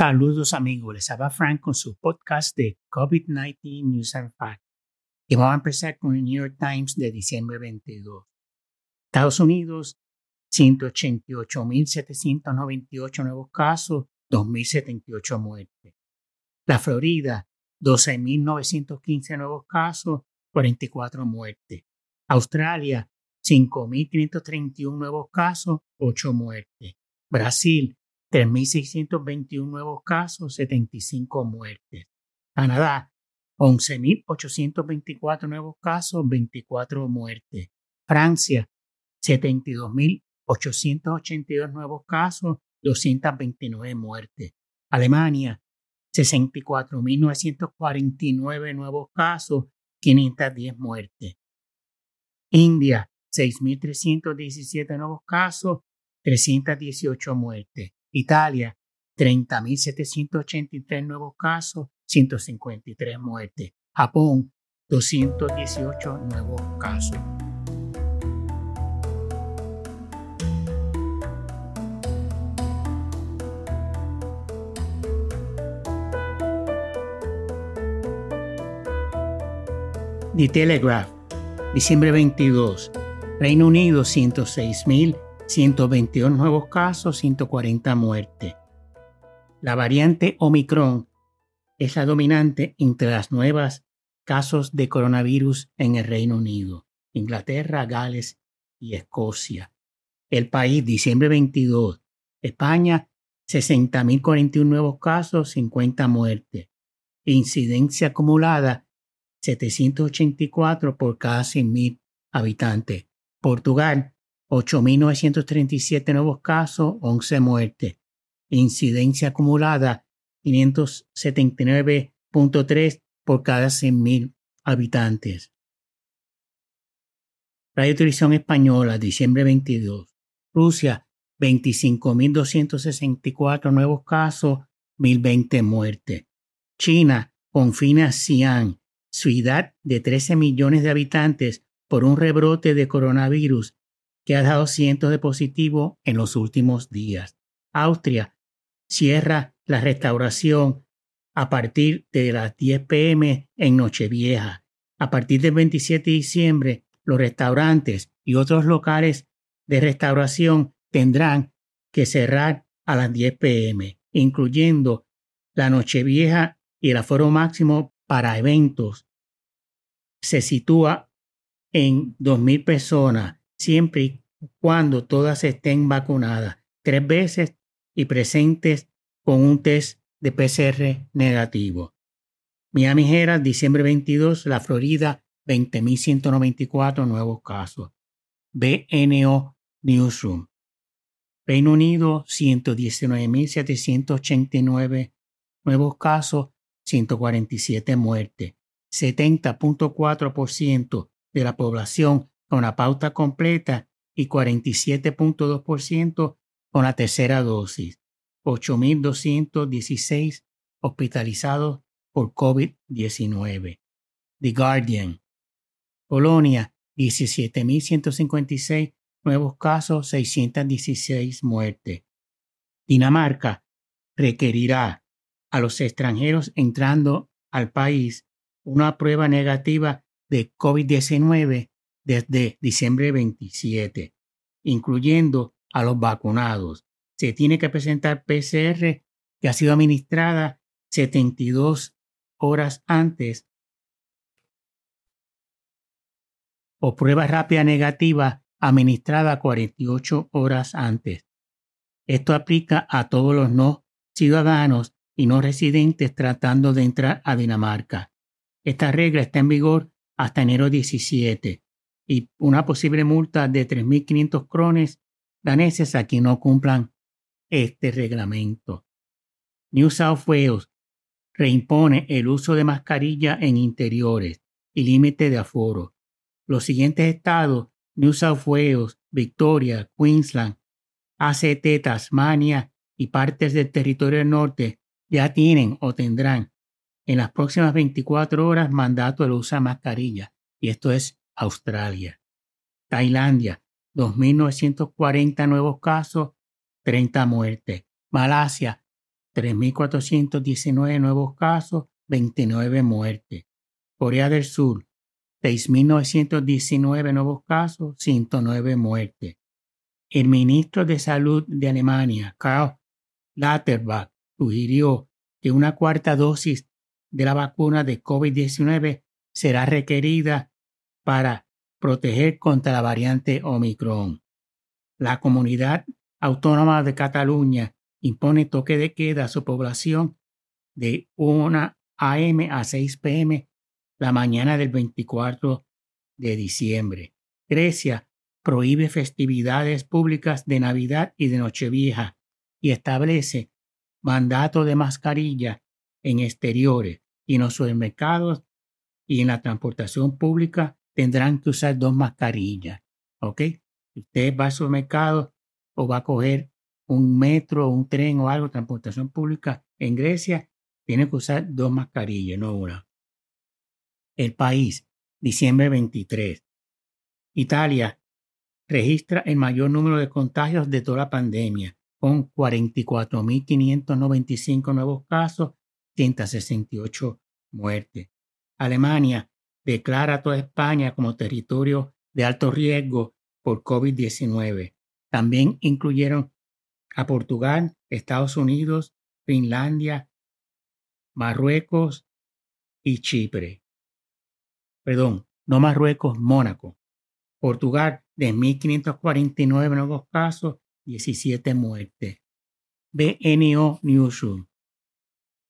Saludos amigos, les habla Frank con su podcast de COVID-19 News and Facts. Y vamos a empezar con el New York Times de diciembre 22. Estados Unidos, 188.798 nuevos casos, 2.078 muertes. La Florida, 12.915 nuevos casos, 44 muertes. Australia, 5.531 nuevos casos, 8 muertes. Brasil, 3.621 nuevos casos, 75 muertes. Canadá, 11.824 nuevos casos, 24 muertes. Francia, 72.882 nuevos casos, 229 muertes. Alemania, 64.949 nuevos casos, 510 muertes. India, 6.317 nuevos casos, 318 muertes. Italia, 30.783 nuevos casos, 153 muertes. Japón, 218 nuevos casos. The Telegraph, diciembre 22. Reino Unido, 106.000 121 nuevos casos, 140 muertes. La variante Omicron es la dominante entre las nuevas casos de coronavirus en el Reino Unido, Inglaterra, Gales y Escocia. El país, diciembre 22. España, 60.041 nuevos casos, 50 muertes. Incidencia acumulada, 784 por cada 100.000 habitantes. Portugal, 8.937 nuevos casos, 11 muertes. Incidencia acumulada 579.3 por cada 100.000 habitantes. Radio Televisión Española, diciembre 22. Rusia, 25.264 nuevos casos, 1.020 muertes. China confina Xi'an, ciudad de 13 millones de habitantes, por un rebrote de coronavirus que ha dado cientos de positivos en los últimos días. Austria cierra la restauración a partir de las 10 pm en Nochevieja. A partir del 27 de diciembre, los restaurantes y otros locales de restauración tendrán que cerrar a las 10 pm, incluyendo la Nochevieja y el aforo máximo para eventos. Se sitúa en 2.000 personas siempre y cuando todas estén vacunadas tres veces y presentes con un test de PCR negativo. Miami Herald, diciembre 22, la Florida, 20.194 nuevos casos. BNO Newsroom. Reino Unido, 119.789 nuevos casos, 147 muertes. 70.4% de la población con la pauta completa y 47.2% con la tercera dosis. 8.216 hospitalizados por COVID-19. The Guardian. Polonia, 17.156 nuevos casos, 616 muertes. Dinamarca requerirá a los extranjeros entrando al país una prueba negativa de COVID-19 desde diciembre 27, incluyendo a los vacunados. Se tiene que presentar PCR que ha sido administrada 72 horas antes o prueba rápida negativa administrada 48 horas antes. Esto aplica a todos los no ciudadanos y no residentes tratando de entrar a Dinamarca. Esta regla está en vigor hasta enero 17 y una posible multa de 3.500 crones daneses a quien no cumplan este reglamento. New South Wales reimpone el uso de mascarilla en interiores y límite de aforo. Los siguientes estados, New South Wales, Victoria, Queensland, ACT, Tasmania y partes del territorio del norte, ya tienen o tendrán en las próximas 24 horas mandato de uso de mascarilla. Y esto es Australia. Tailandia, 2.940 nuevos casos, 30 muertes. Malasia, 3.419 nuevos casos, 29 muertes. Corea del Sur, 6.919 nuevos casos, 109 muertes. El ministro de Salud de Alemania, Karl Lauterbach, sugirió que una cuarta dosis de la vacuna de COVID-19 será requerida para proteger contra la variante Omicron. La comunidad autónoma de Cataluña impone toque de queda a su población de 1 a.m. a 6 p.m. la mañana del 24 de diciembre. Grecia prohíbe festividades públicas de Navidad y de Nochevieja y establece mandato de mascarilla en exteriores y en los supermercados y en la transportación pública tendrán que usar dos mascarillas. ¿Ok? usted va al supermercado o va a coger un metro, un tren o algo, transportación pública en Grecia, tiene que usar dos mascarillas, no una. El país, diciembre 23. Italia registra el mayor número de contagios de toda la pandemia, con 44.595 nuevos casos, 168 muertes. Alemania declara a toda España como territorio de alto riesgo por COVID-19. También incluyeron a Portugal, Estados Unidos, Finlandia, Marruecos y Chipre. Perdón, no Marruecos, Mónaco. Portugal, de 1.549 nuevos casos, 17 muertes. BNO Newsroom.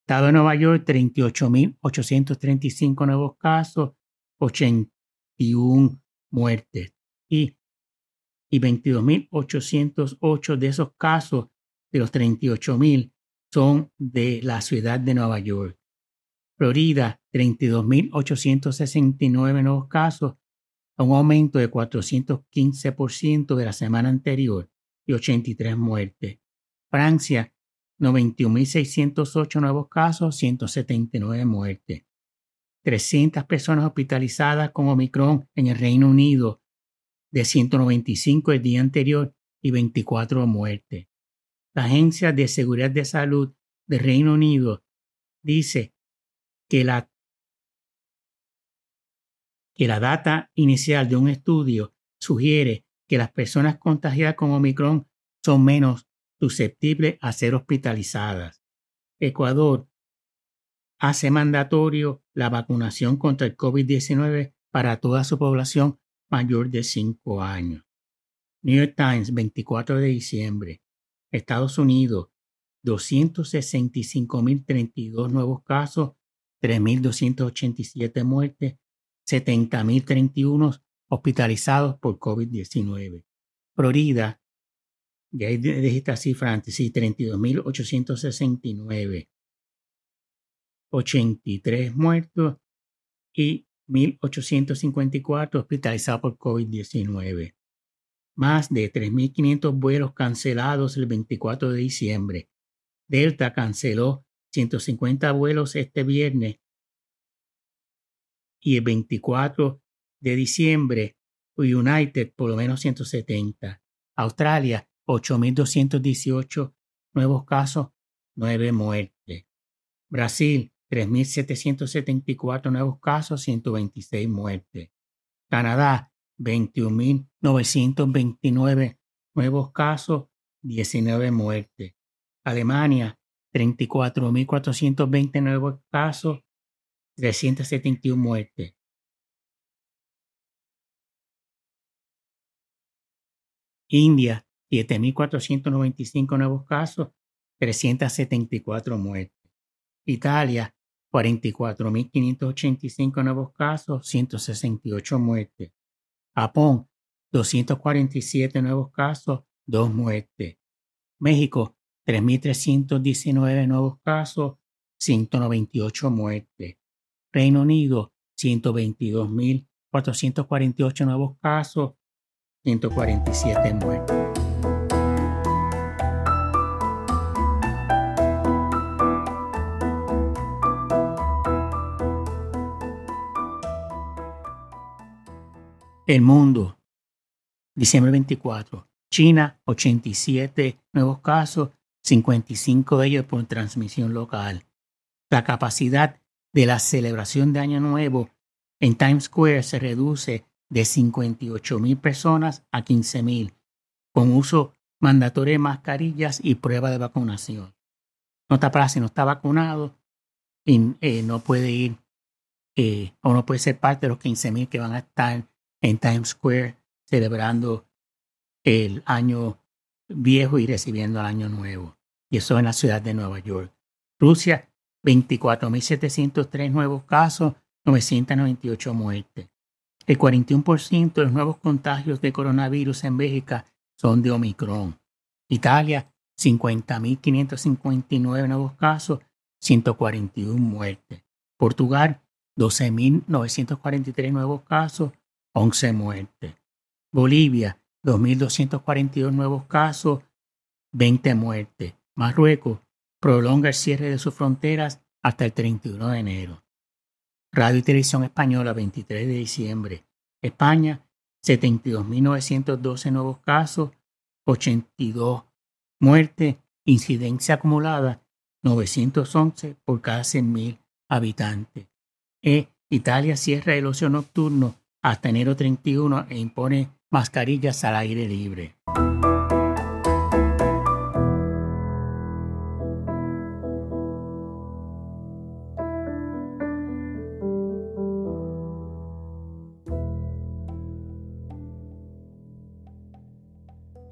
Estado de Nueva York, 38.835 nuevos casos, 81 muertes. Y y 22.808 de esos casos, de los 38.000, son de la ciudad de Nueva York. Florida, 32.869 nuevos casos, un aumento de 415% de la semana anterior y 83 muertes. Francia, 91.608 nuevos casos, 179 muertes. 300 personas hospitalizadas con Omicron en el Reino Unido, de 195 el día anterior y 24 muertes. La Agencia de Seguridad de Salud del Reino Unido dice que la, que la data inicial de un estudio sugiere que las personas contagiadas con Omicron son menos susceptibles a ser hospitalizadas. Ecuador hace mandatorio la vacunación contra el COVID-19 para toda su población mayor de 5 años. New York Times, 24 de diciembre. Estados Unidos, 265.032 nuevos casos, 3.287 muertes, 70.031 hospitalizados por COVID-19. Florida, y ahí de esta cifra antes, sí, 32.869, 83 muertos y 1.854 hospitalizados por COVID-19. Más de 3.500 vuelos cancelados el 24 de diciembre. Delta canceló 150 vuelos este viernes y el 24 de diciembre United por lo menos 170. Australia 8.218 nuevos casos, 9 muertes. Brasil 3.774 nuevos casos, 126 muertes. Canadá, 21.929 nuevos casos, 19 muertes. Alemania, 34.420 nuevos casos, 371 muertes. India, 7.495 nuevos casos, 374 muertes. Italia, 44.585 nuevos casos, 168 muertes. Japón, 247 nuevos casos, 2 muertes. México, 3.319 nuevos casos, 198 muertes. Reino Unido, 122.448 nuevos casos, 147 muertes. El mundo, diciembre 24. China, 87 nuevos casos, 55 de ellos por transmisión local. La capacidad de la celebración de Año Nuevo en Times Square se reduce de 58 mil personas a 15 mil, con uso mandatorio de mascarillas y prueba de vacunación. No está para si no está vacunado y eh, no puede ir eh, o no puede ser parte de los 15 mil que van a estar en Times Square celebrando el año viejo y recibiendo el año nuevo. Y eso en la ciudad de Nueva York. Rusia, 24.703 nuevos casos, 998 muertes. El 41% de los nuevos contagios de coronavirus en Bélgica son de Omicron. Italia, 50.559 nuevos casos, 141 muertes. Portugal, 12.943 nuevos casos, 11 muertes. Bolivia, 2.242 nuevos casos, 20 muertes. Marruecos prolonga el cierre de sus fronteras hasta el 31 de enero. Radio y Televisión Española, 23 de diciembre. España, 72.912 nuevos casos, 82 muertes, incidencia acumulada 911 por cada 100.000 habitantes. E Italia cierra el ocio nocturno hasta enero 31 e impone mascarillas al aire libre.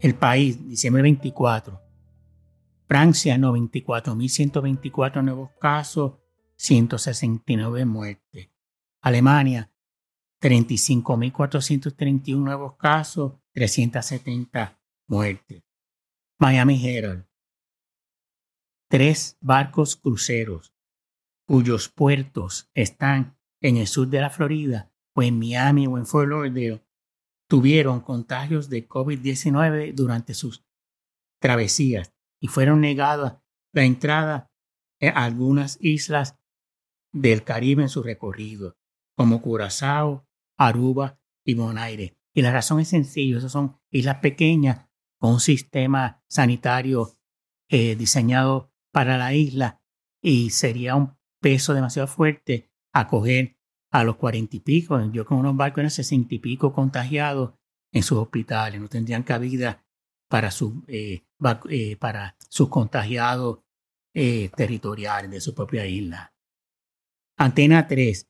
El país, diciembre 24. Francia, 94.124 nuevos casos, 169 muertes. Alemania, 35.431 nuevos casos, 370 muertes. Miami Herald. Tres barcos cruceros cuyos puertos están en el sur de la Florida o en Miami o en Fort Lauderdale tuvieron contagios de COVID-19 durante sus travesías y fueron negadas la entrada a algunas islas del Caribe en su recorrido, como Curazao, Aruba y Bonaire. Y la razón es sencilla, esas son islas pequeñas con un sistema sanitario eh, diseñado para la isla y sería un peso demasiado fuerte acoger a los cuarenta y pico, yo con unos barcos en sesenta y pico contagiados en sus hospitales, no tendrían cabida para, su, eh, eh, para sus contagiados territoriales de su propia isla. Antena 3,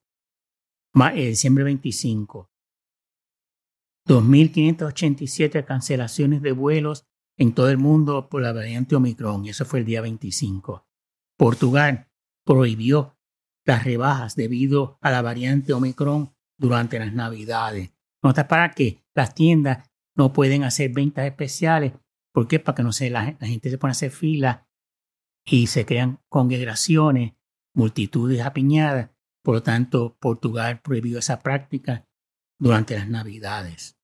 diciembre 25. 2.587 cancelaciones de vuelos en todo el mundo por la variante Omicron, y eso fue el día 25. Portugal prohibió las rebajas debido a la variante Omicron durante las Navidades. Nota para que las tiendas no pueden hacer ventas especiales. ¿Por qué? Para que no se, la, la gente se pone a hacer fila y se crean congregaciones multitudes apiñadas. Por lo tanto, Portugal prohibió esa práctica durante las Navidades.